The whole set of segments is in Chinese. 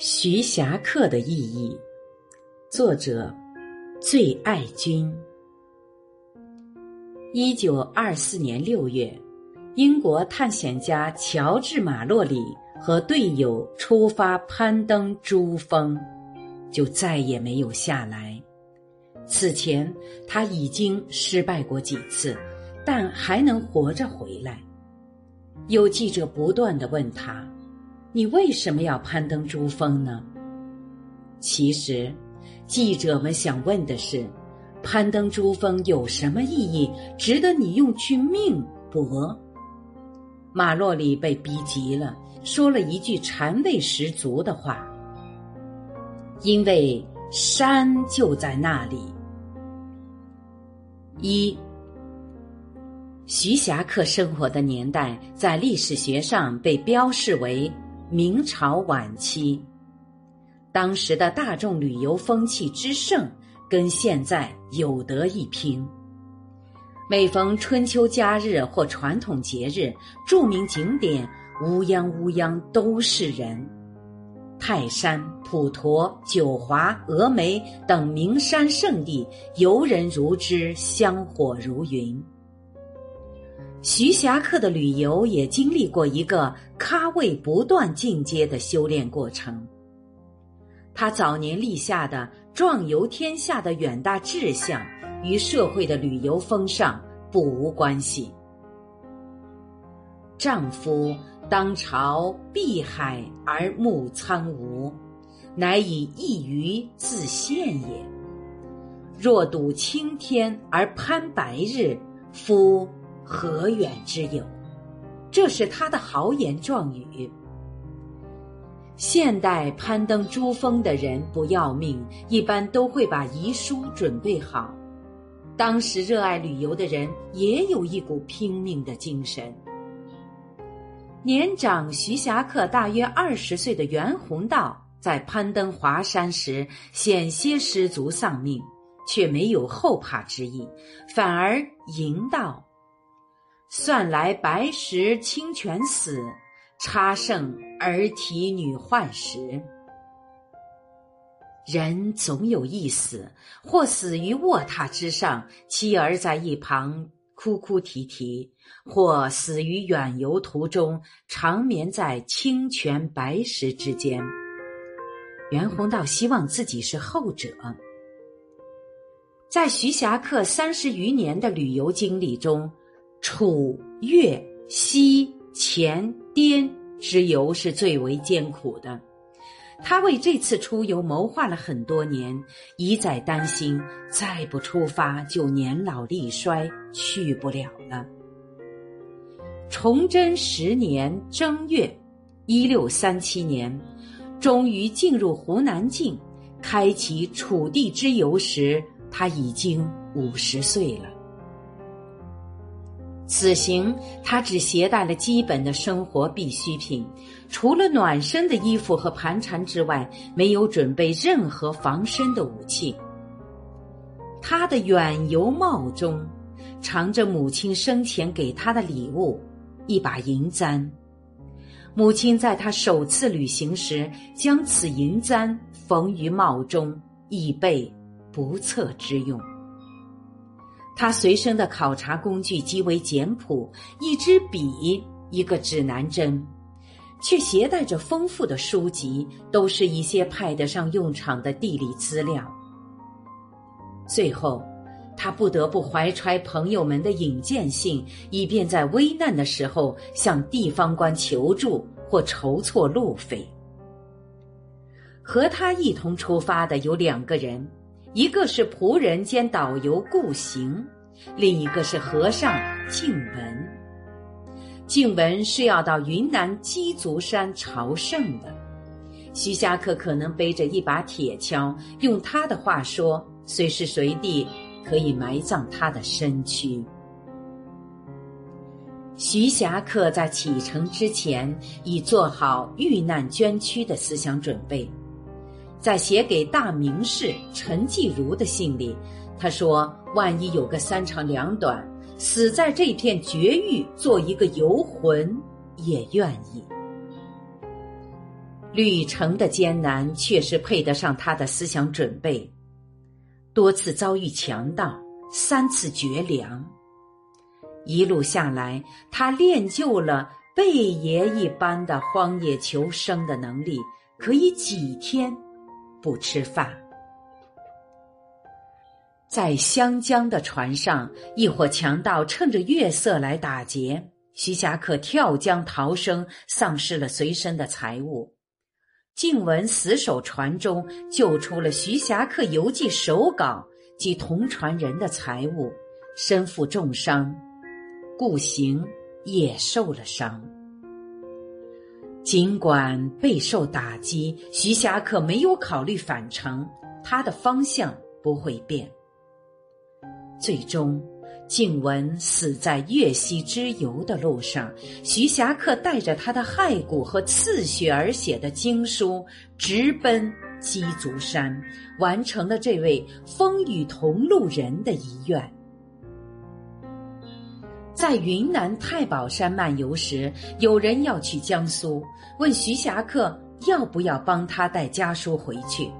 徐霞客的意义，作者最爱君。一九二四年六月，英国探险家乔治·马洛里和队友出发攀登珠峰，就再也没有下来。此前他已经失败过几次，但还能活着回来。有记者不断的问他。你为什么要攀登珠峰呢？其实，记者们想问的是：攀登珠峰有什么意义，值得你用去命搏？马洛里被逼急了，说了一句禅味十足的话：“因为山就在那里。”一，徐霞客生活的年代在历史学上被标示为。明朝晚期，当时的大众旅游风气之盛，跟现在有得一拼。每逢春秋佳日或传统节日，著名景点乌泱乌泱都是人。泰山、普陀、九华、峨眉等名山胜地，游人如织，香火如云。徐霞客的旅游也经历过一个咖位不断进阶的修炼过程。他早年立下的壮游天下的远大志向，与社会的旅游风尚不无关系。丈夫当朝碧海而暮苍梧，乃以一鱼自现也。若睹青天而攀白日，夫。何远之有？这是他的豪言壮语。现代攀登珠峰的人不要命，一般都会把遗书准备好。当时热爱旅游的人也有一股拼命的精神。年长徐霞客大约二十岁的袁宏道，在攀登华山时险些失足丧命，却没有后怕之意，反而吟道。算来白石清泉死，差胜儿啼女唤时。人总有一死，或死于卧榻之上，妻儿在一旁哭哭啼啼；或死于远游途中，长眠在清泉白石之间。袁宏道希望自己是后者。在徐霞客三十余年的旅游经历中。楚、越、西、黔、滇之游是最为艰苦的。他为这次出游谋划了很多年，一再担心再不出发就年老力衰，去不了了。崇祯十年正月，一六三七年，终于进入湖南境，开启楚地之游时，他已经五十岁了。此行，他只携带了基本的生活必需品，除了暖身的衣服和盘缠之外，没有准备任何防身的武器。他的远游帽中，藏着母亲生前给他的礼物——一把银簪。母亲在他首次旅行时，将此银簪缝于帽中，以备不测之用。他随身的考察工具极为简朴，一支笔，一个指南针，却携带着丰富的书籍，都是一些派得上用场的地理资料。最后，他不得不怀揣朋友们的引荐信，以便在危难的时候向地方官求助或筹措路费。和他一同出发的有两个人。一个是仆人兼导游顾行，另一个是和尚静文。静文是要到云南鸡足山朝圣的，徐霞客可能背着一把铁锹，用他的话说，随时随地可以埋葬他的身躯。徐霞客在启程之前已做好遇难捐躯的思想准备。在写给大名士陈继儒的信里，他说：“万一有个三长两短，死在这片绝域，做一个游魂也愿意。”旅程的艰难确实配得上他的思想准备，多次遭遇强盗，三次绝粮。一路下来，他练就了贝爷一般的荒野求生的能力，可以几天不吃饭。在湘江的船上，一伙强盗趁着月色来打劫，徐霞客跳江逃生，丧失了随身的财物。静文死守船中，救出了徐霞客游记手稿及同船人的财物，身负重伤。顾行也受了伤，尽管备受打击，徐霞客没有考虑返程，他的方向不会变。最终，静雯死在越西之游的路上，徐霞客带着他的骸骨和刺血而写的经书，直奔鸡足山，完成了这位风雨同路人的遗愿。在云南太保山漫游时，有人要去江苏，问徐霞客要不要帮他带家书回去。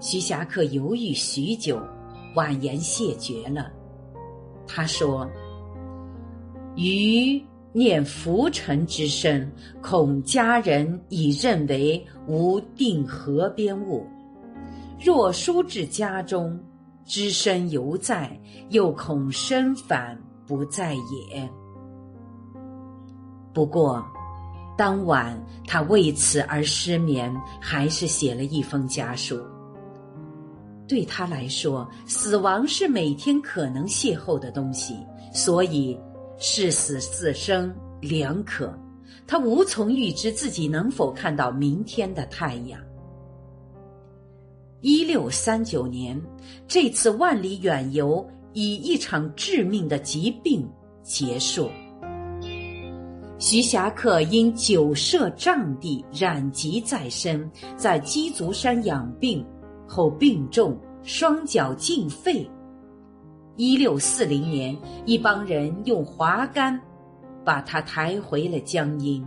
徐霞客犹豫许久，婉言谢绝了。他说：“余念浮沉之身，恐家人已认为无定河边物；若书至家中，只身犹在，又恐身返。”不在也。不过，当晚他为此而失眠，还是写了一封家书。对他来说，死亡是每天可能邂逅的东西，所以是死是生两可。他无从预知自己能否看到明天的太阳。一六三九年，这次万里远游。以一场致命的疾病结束。徐霞客因久涉瘴地，染疾在身，在鸡足山养病后病重，双脚尽废。一六四零年，一帮人用滑竿把他抬回了江阴。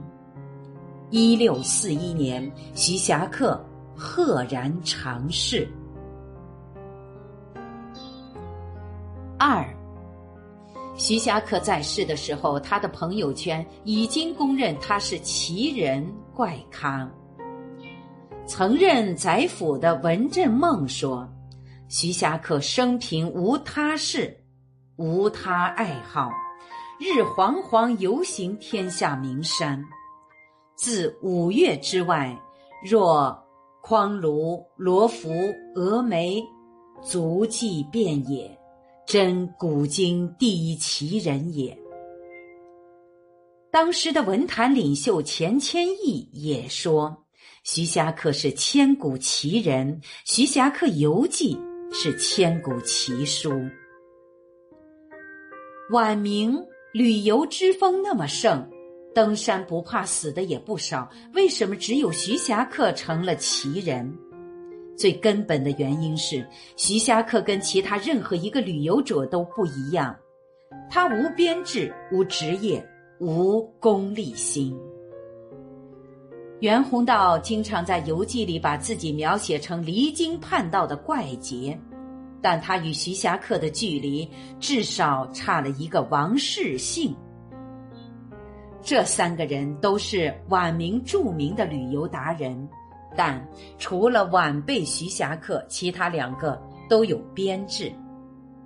一六四一年，徐霞客赫然长逝。二，徐霞客在世的时候，他的朋友圈已经公认他是奇人怪咖。曾任宰辅的文振梦说：“徐霞客生平无他事，无他爱好，日惶惶游行天下名山。自五岳之外，若匡庐、罗浮、峨眉，足迹遍野。”真古今第一奇人也。当时的文坛领袖钱谦益也说，徐霞客是千古奇人，《徐霞客游记》是千古奇书。晚明旅游之风那么盛，登山不怕死的也不少，为什么只有徐霞客成了奇人？最根本的原因是，徐霞客跟其他任何一个旅游者都不一样，他无编制、无职业、无功利心。袁宏道经常在游记里把自己描写成离经叛道的怪杰，但他与徐霞客的距离至少差了一个王世信。这三个人都是晚明著名的旅游达人。但除了晚辈徐霞客，其他两个都有编制。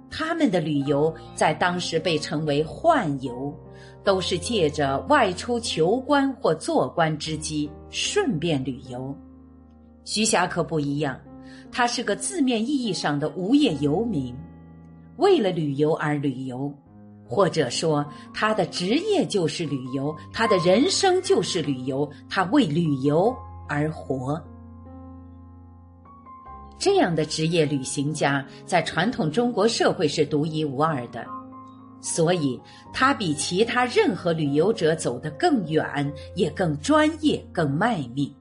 他们的旅游在当时被称为宦游，都是借着外出求官或做官之机顺便旅游。徐霞客不一样，他是个字面意义上的无业游民，为了旅游而旅游，或者说他的职业就是旅游，他的人生就是旅游，他为旅游。而活，这样的职业旅行家在传统中国社会是独一无二的，所以他比其他任何旅游者走得更远，也更专业、更卖命。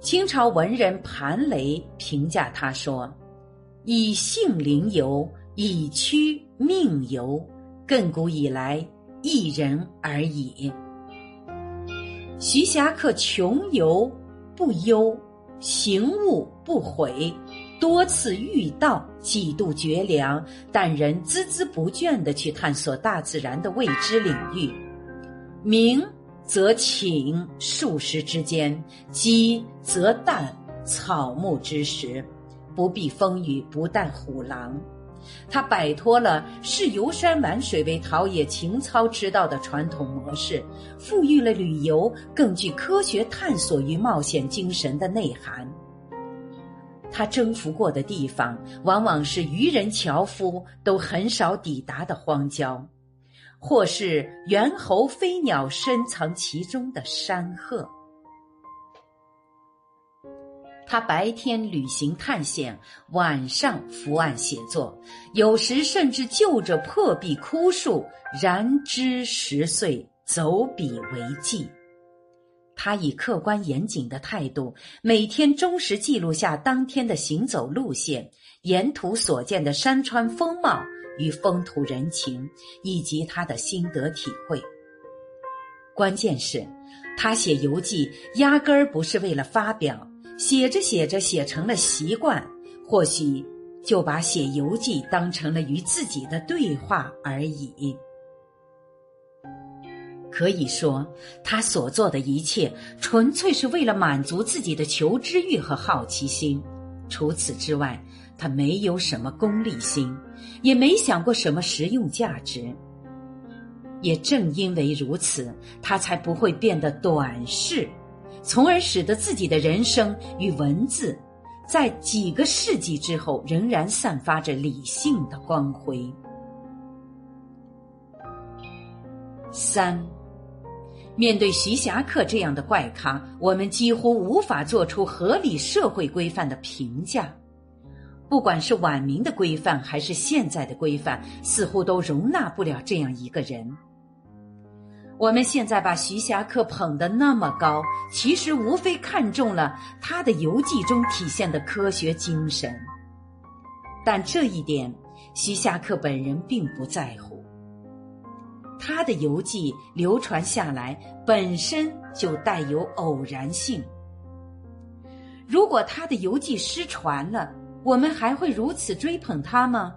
清朝文人盘雷评价他说：“以性灵游，以躯命游，亘古以来一人而已。”徐霞客穷游不忧，行物不悔，多次遇到，几度绝粮，但仍孜孜不倦地去探索大自然的未知领域。明则寝数十之间，饥则啖草木之食，不避风雨，不啖虎狼。他摆脱了视游山玩水为陶冶情操之道的传统模式，赋予了旅游更具科学探索与冒险精神的内涵。他征服过的地方，往往是渔人樵夫都很少抵达的荒郊，或是猿猴飞鸟深藏其中的山壑。他白天旅行探险，晚上伏案写作，有时甚至就着破壁枯树，燃枝十岁，走笔为记。他以客观严谨的态度，每天忠实记录下当天的行走路线、沿途所见的山川风貌与风土人情，以及他的心得体会。关键是，他写游记压根儿不是为了发表。写着写着写成了习惯，或许就把写游记当成了与自己的对话而已。可以说，他所做的一切纯粹是为了满足自己的求知欲和好奇心。除此之外，他没有什么功利心，也没想过什么实用价值。也正因为如此，他才不会变得短视。从而使得自己的人生与文字，在几个世纪之后仍然散发着理性的光辉。三，面对徐霞客这样的怪咖，我们几乎无法做出合理社会规范的评价。不管是晚明的规范，还是现在的规范，似乎都容纳不了这样一个人。我们现在把徐霞客捧得那么高，其实无非看中了他的游记中体现的科学精神。但这一点，徐霞客本人并不在乎。他的游记流传下来，本身就带有偶然性。如果他的游记失传了，我们还会如此追捧他吗？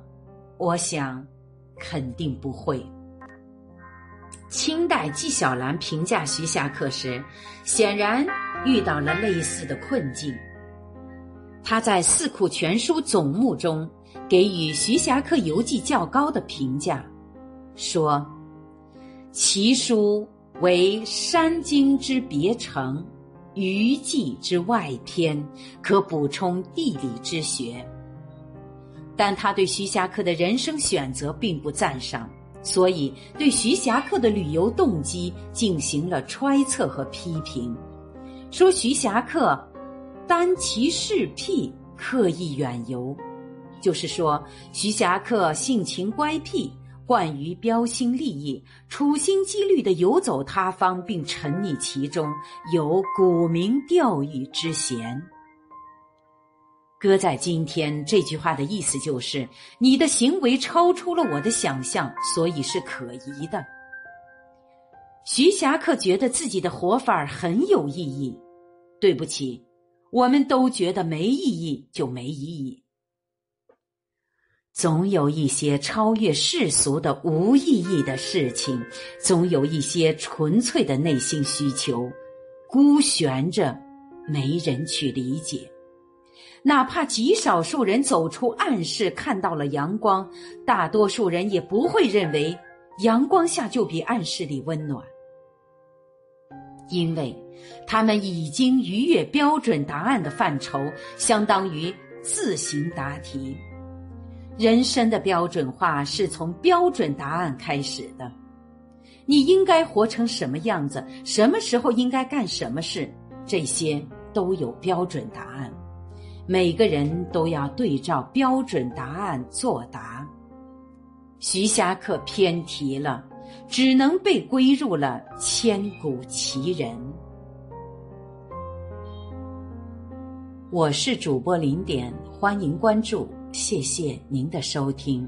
我想，肯定不会。清代纪晓岚评价徐霞客时，显然遇到了类似的困境。他在《四库全书总目》中给予徐霞客游记较高的评价，说：“其书为山经之别成，余记之外篇，可补充地理之学。”但他对徐霞客的人生选择并不赞赏。所以，对徐霞客的旅游动机进行了揣测和批评，说徐霞客单其事癖，刻意远游，就是说徐霞客性情乖僻，惯于标新立异，处心积虑的游走他方，并沉溺其中，有沽名钓誉之嫌。搁在今天，这句话的意思就是：你的行为超出了我的想象，所以是可疑的。徐霞客觉得自己的活法很有意义，对不起，我们都觉得没意义就没意义。总有一些超越世俗的无意义的事情，总有一些纯粹的内心需求，孤悬着，没人去理解。哪怕极少数人走出暗室看到了阳光，大多数人也不会认为阳光下就比暗室里温暖，因为他们已经逾越标准答案的范畴，相当于自行答题。人生的标准化是从标准答案开始的，你应该活成什么样子，什么时候应该干什么事，这些都有标准答案。每个人都要对照标准答案作答。徐霞客偏题了，只能被归入了千古奇人。我是主播零点，欢迎关注，谢谢您的收听。